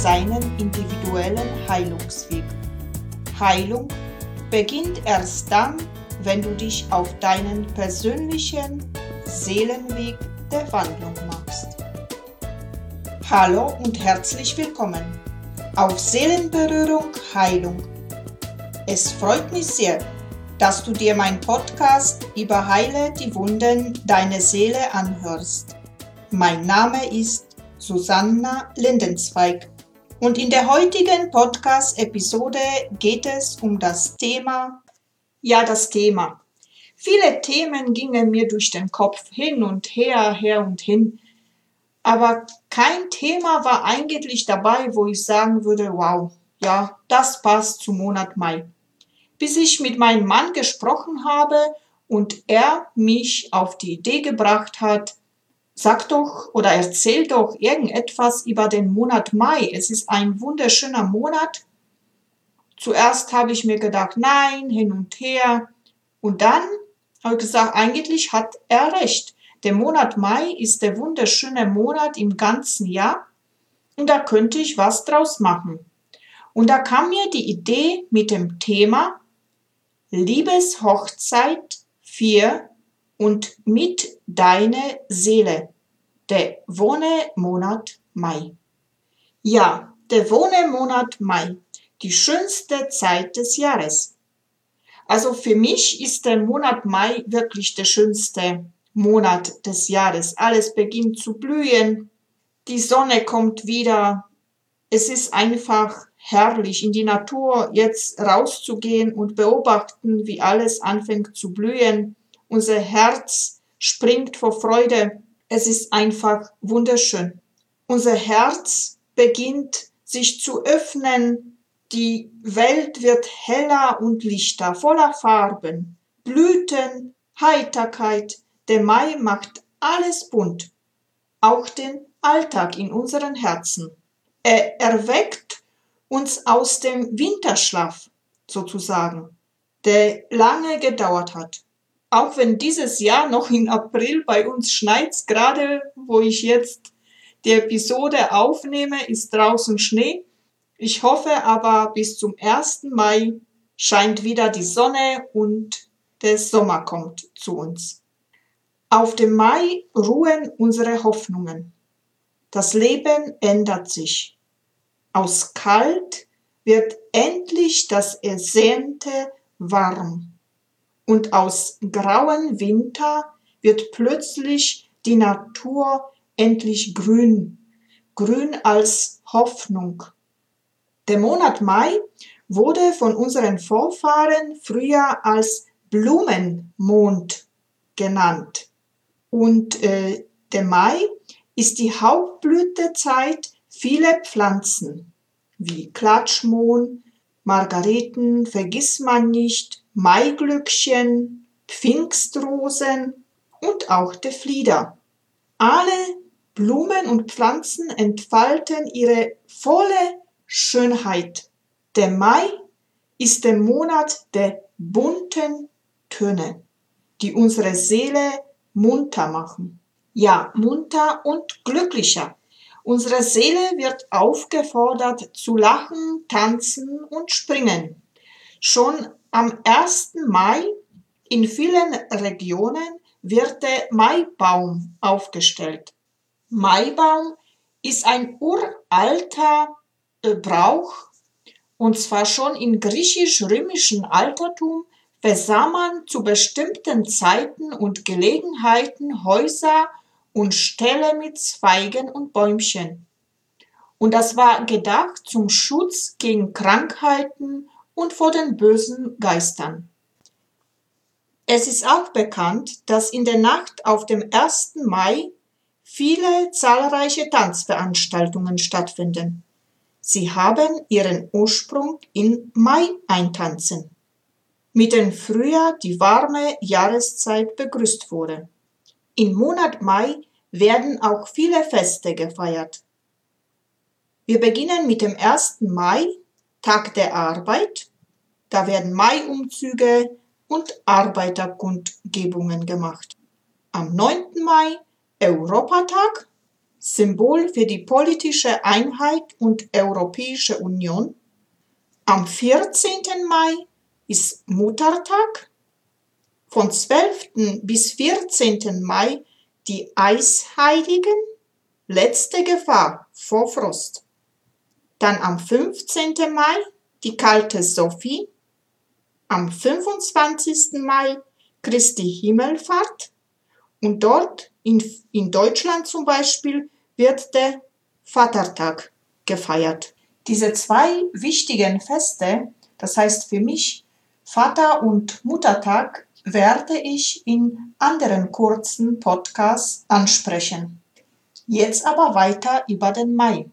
seinen individuellen Heilungsweg. Heilung beginnt erst dann, wenn du dich auf deinen persönlichen Seelenweg der Wandlung machst. Hallo und herzlich willkommen auf Seelenberührung Heilung. Es freut mich sehr, dass du dir mein Podcast über Heile die Wunden deiner Seele anhörst. Mein Name ist Susanna Lindenzweig und in der heutigen Podcast-Episode geht es um das Thema, ja das Thema. Viele Themen gingen mir durch den Kopf hin und her, her und hin, aber kein Thema war eigentlich dabei, wo ich sagen würde, wow, ja, das passt zum Monat Mai bis ich mit meinem Mann gesprochen habe und er mich auf die Idee gebracht hat, sag doch oder erzähl doch irgendetwas über den Monat Mai. Es ist ein wunderschöner Monat. Zuerst habe ich mir gedacht, nein, hin und her. Und dann habe ich gesagt, eigentlich hat er recht. Der Monat Mai ist der wunderschöne Monat im ganzen Jahr und da könnte ich was draus machen. Und da kam mir die Idee mit dem Thema Liebeshochzeit für und mit deine Seele. Der Wohnemonat Mai. Ja, der Wohnemonat Mai. Die schönste Zeit des Jahres. Also für mich ist der Monat Mai wirklich der schönste Monat des Jahres. Alles beginnt zu blühen. Die Sonne kommt wieder. Es ist einfach herrlich, in die Natur jetzt rauszugehen und beobachten, wie alles anfängt zu blühen. Unser Herz springt vor Freude. Es ist einfach wunderschön. Unser Herz beginnt sich zu öffnen. Die Welt wird heller und lichter, voller Farben, Blüten, Heiterkeit. Der Mai macht alles bunt, auch den Alltag in unseren Herzen. Er erweckt uns aus dem Winterschlaf sozusagen, der lange gedauert hat. Auch wenn dieses Jahr noch im April bei uns schneit, gerade wo ich jetzt die Episode aufnehme, ist draußen Schnee. Ich hoffe aber, bis zum 1. Mai scheint wieder die Sonne und der Sommer kommt zu uns. Auf dem Mai ruhen unsere Hoffnungen. Das Leben ändert sich. Aus kalt wird endlich das Ersehnte warm. Und aus grauen Winter wird plötzlich die Natur endlich grün, grün als Hoffnung. Der Monat Mai wurde von unseren Vorfahren früher als Blumenmond genannt. Und äh, der Mai ist die Hauptblütezeit Viele Pflanzen wie Klatschmohn, Margareten, Vergissmeinnicht, Maiglöckchen, Pfingstrosen und auch der Flieder. Alle Blumen und Pflanzen entfalten ihre volle Schönheit. Der Mai ist der Monat der bunten Töne, die unsere Seele munter machen. Ja, munter und glücklicher. Unsere Seele wird aufgefordert zu lachen, tanzen und springen. Schon am 1. Mai in vielen Regionen wird der Maibaum aufgestellt. Maibaum ist ein uralter äh, Brauch und zwar schon im griechisch-römischen Altertum versah man zu bestimmten Zeiten und Gelegenheiten Häuser und Ställe mit Zweigen und Bäumchen. Und das war gedacht zum Schutz gegen Krankheiten und vor den bösen Geistern. Es ist auch bekannt, dass in der Nacht auf dem 1. Mai viele zahlreiche Tanzveranstaltungen stattfinden. Sie haben ihren Ursprung in Mai-Eintanzen, mit dem Frühjahr die warme Jahreszeit begrüßt wurde. Im Monat Mai werden auch viele Feste gefeiert. Wir beginnen mit dem 1. Mai, Tag der Arbeit. Da werden Mai-Umzüge und Arbeiterkundgebungen gemacht. Am 9. Mai Europatag. Symbol für die politische Einheit und Europäische Union. Am 14. Mai ist Muttertag. Von 12. bis 14. Mai die Eisheiligen. Letzte Gefahr vor Frost. Dann am 15. Mai die kalte Sophie. Am 25. Mai Christi Himmelfahrt. Und dort in, in Deutschland zum Beispiel wird der Vatertag gefeiert. Diese zwei wichtigen Feste, das heißt für mich Vater- und Muttertag, werde ich in anderen kurzen Podcasts ansprechen. Jetzt aber weiter über den Mai.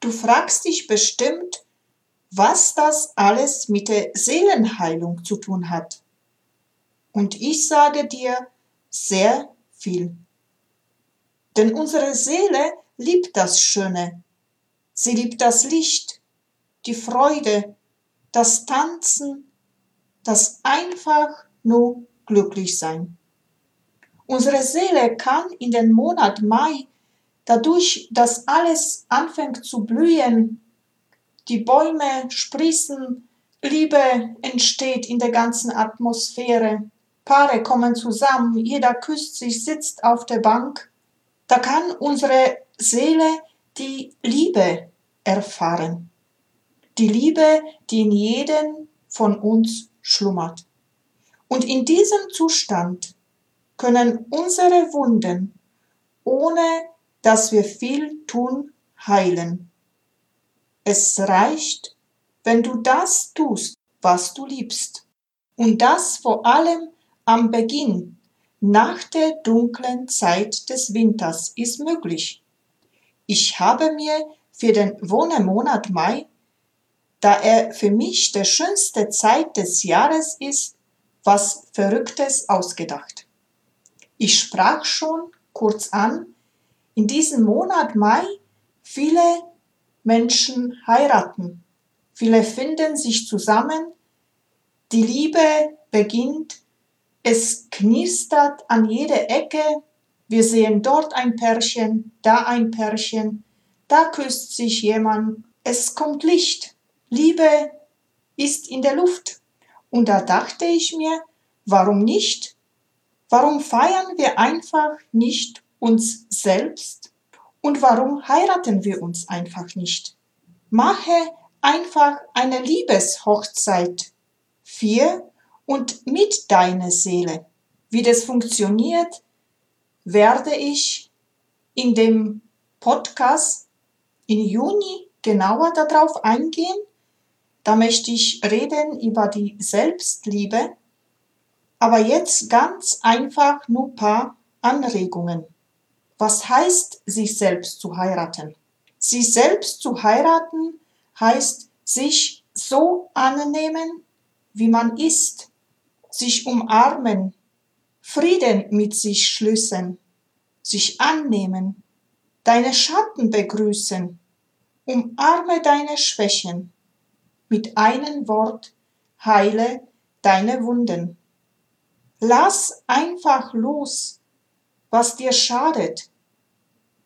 Du fragst dich bestimmt, was das alles mit der Seelenheilung zu tun hat. Und ich sage dir sehr viel. Denn unsere Seele liebt das Schöne. Sie liebt das Licht, die Freude, das Tanzen, das einfach nur glücklich sein. Unsere Seele kann in den Monat Mai, dadurch, dass alles anfängt zu blühen, die Bäume sprießen, Liebe entsteht in der ganzen Atmosphäre, Paare kommen zusammen, jeder küsst sich, sitzt auf der Bank. Da kann unsere Seele die Liebe erfahren. Die Liebe, die in jedem von uns schlummert. Und in diesem Zustand können unsere Wunden, ohne dass wir viel tun, heilen. Es reicht, wenn du das tust, was du liebst. Und das vor allem am Beginn, nach der dunklen Zeit des Winters, ist möglich. Ich habe mir für den Wohnemonat Mai, da er für mich der schönste Zeit des Jahres ist, was Verrücktes ausgedacht. Ich sprach schon kurz an, in diesem Monat Mai viele Menschen heiraten, viele finden sich zusammen, die Liebe beginnt es knistert an jeder Ecke. Wir sehen dort ein Pärchen, da ein Pärchen, da küsst sich jemand. Es kommt Licht. Liebe ist in der Luft. Und da dachte ich mir, warum nicht? Warum feiern wir einfach nicht uns selbst? Und warum heiraten wir uns einfach nicht? Mache einfach eine Liebeshochzeit. Vier und mit deiner Seele. Wie das funktioniert, werde ich in dem Podcast im Juni genauer darauf eingehen. Da möchte ich reden über die Selbstliebe. Aber jetzt ganz einfach nur paar Anregungen. Was heißt, sich selbst zu heiraten? Sich selbst zu heiraten heißt, sich so annehmen, wie man ist sich umarmen, Frieden mit sich schließen, sich annehmen, deine Schatten begrüßen, umarme deine Schwächen, mit einem Wort heile deine Wunden. Lass einfach los, was dir schadet.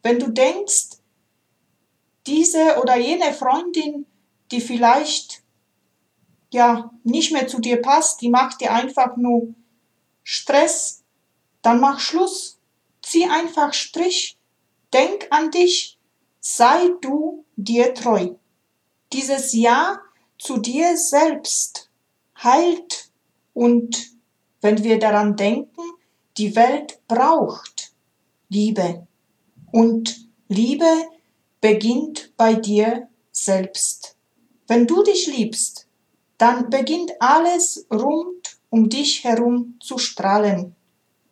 Wenn du denkst, diese oder jene Freundin, die vielleicht ja nicht mehr zu dir passt, die macht dir einfach nur Stress, dann mach Schluss. Zieh einfach Strich. Denk an dich. Sei du dir treu. Dieses Ja zu dir selbst heilt und wenn wir daran denken, die Welt braucht Liebe und Liebe beginnt bei dir selbst. Wenn du dich liebst, dann beginnt alles rund um dich herum zu strahlen.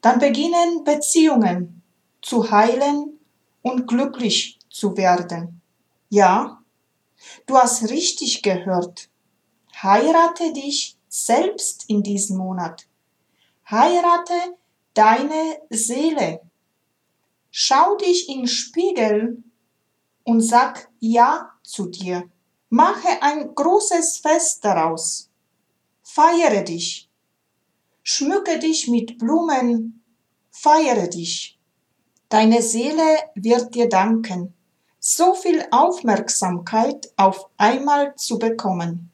Dann beginnen Beziehungen zu heilen und glücklich zu werden. Ja, du hast richtig gehört. Heirate dich selbst in diesem Monat. Heirate deine Seele. Schau dich in Spiegel und sag Ja zu dir. Mache ein großes Fest daraus. Feiere dich. Schmücke dich mit Blumen. Feiere dich. Deine Seele wird dir danken, so viel Aufmerksamkeit auf einmal zu bekommen.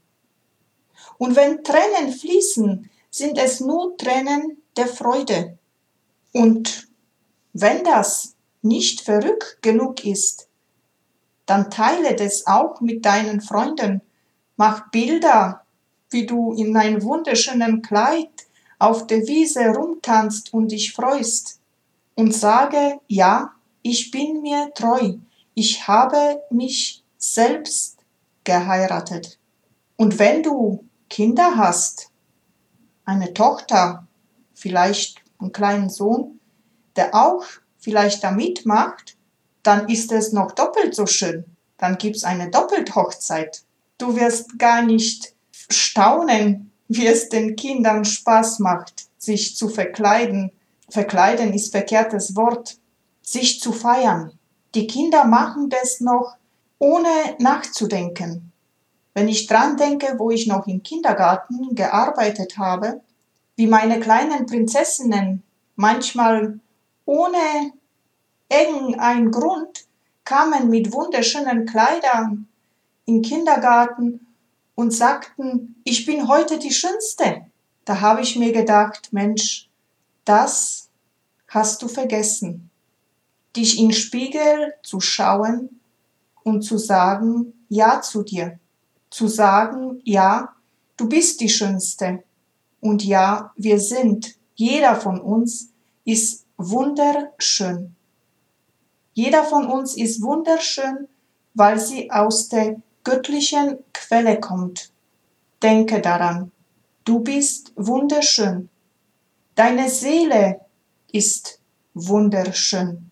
Und wenn Tränen fließen, sind es nur Tränen der Freude. Und wenn das nicht verrückt genug ist, dann teile das auch mit deinen Freunden. Mach Bilder, wie du in einem wunderschönen Kleid auf der Wiese rumtanzt und dich freust. Und sage, ja, ich bin mir treu. Ich habe mich selbst geheiratet. Und wenn du Kinder hast, eine Tochter, vielleicht einen kleinen Sohn, der auch vielleicht da mitmacht, dann ist es noch doppelt so schön. Dann gibt's eine Doppelthochzeit. Du wirst gar nicht staunen, wie es den Kindern Spaß macht, sich zu verkleiden. Verkleiden ist verkehrtes Wort. Sich zu feiern. Die Kinder machen das noch ohne nachzudenken. Wenn ich dran denke, wo ich noch im Kindergarten gearbeitet habe, wie meine kleinen Prinzessinnen manchmal ohne irgendeinen Grund kamen mit wunderschönen Kleidern im Kindergarten und sagten, ich bin heute die Schönste. Da habe ich mir gedacht, Mensch, das hast du vergessen. Dich in Spiegel zu schauen und zu sagen Ja zu dir. Zu sagen, ja, du bist die Schönste. Und ja, wir sind, jeder von uns ist wunderschön. Jeder von uns ist wunderschön, weil sie aus der göttlichen Quelle kommt. Denke daran, du bist wunderschön. Deine Seele ist wunderschön.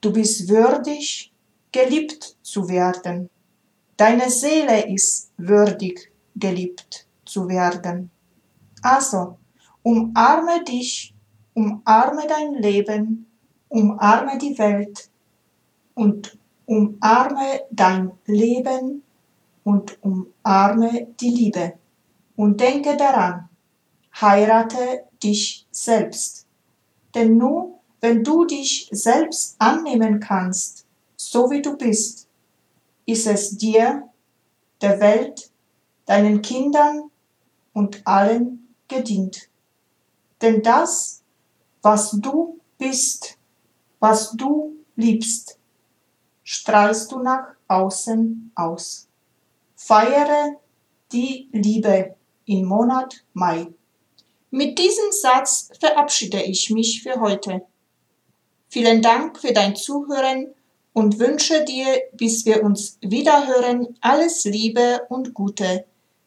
Du bist würdig, geliebt zu werden. Deine Seele ist würdig, geliebt zu werden. Also, umarme dich, umarme dein Leben, umarme die Welt und umarme dein Leben und umarme die Liebe. Und denke daran, heirate dich selbst. Denn nur wenn du dich selbst annehmen kannst, so wie du bist, ist es dir, der Welt, deinen Kindern und allen gedient. Denn das, was du bist, was du liebst, strahlst du nach außen aus. Feiere die Liebe im Monat Mai. Mit diesem Satz verabschiede ich mich für heute. Vielen Dank für dein Zuhören und wünsche dir, bis wir uns wiederhören, alles Liebe und Gute.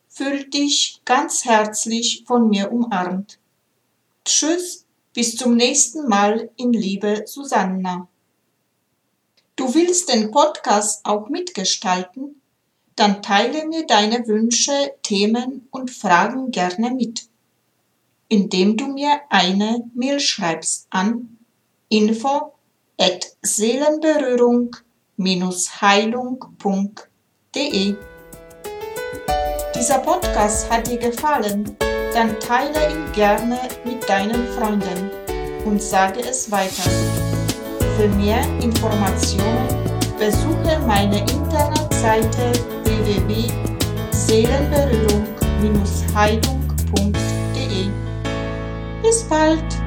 Fühl dich ganz herzlich von mir umarmt. Tschüss, bis zum nächsten Mal in Liebe, Susanna. Du willst den Podcast auch mitgestalten? Dann teile mir deine Wünsche, Themen und Fragen gerne mit, indem du mir eine Mail schreibst an info at seelenberührung-heilung.de. Dieser Podcast hat dir gefallen? Dann teile ihn gerne mit deinen Freunden und sage es weiter. Für mehr Informationen besuche meine Internetseite www.seelenberührung-heilung.de. Bis bald!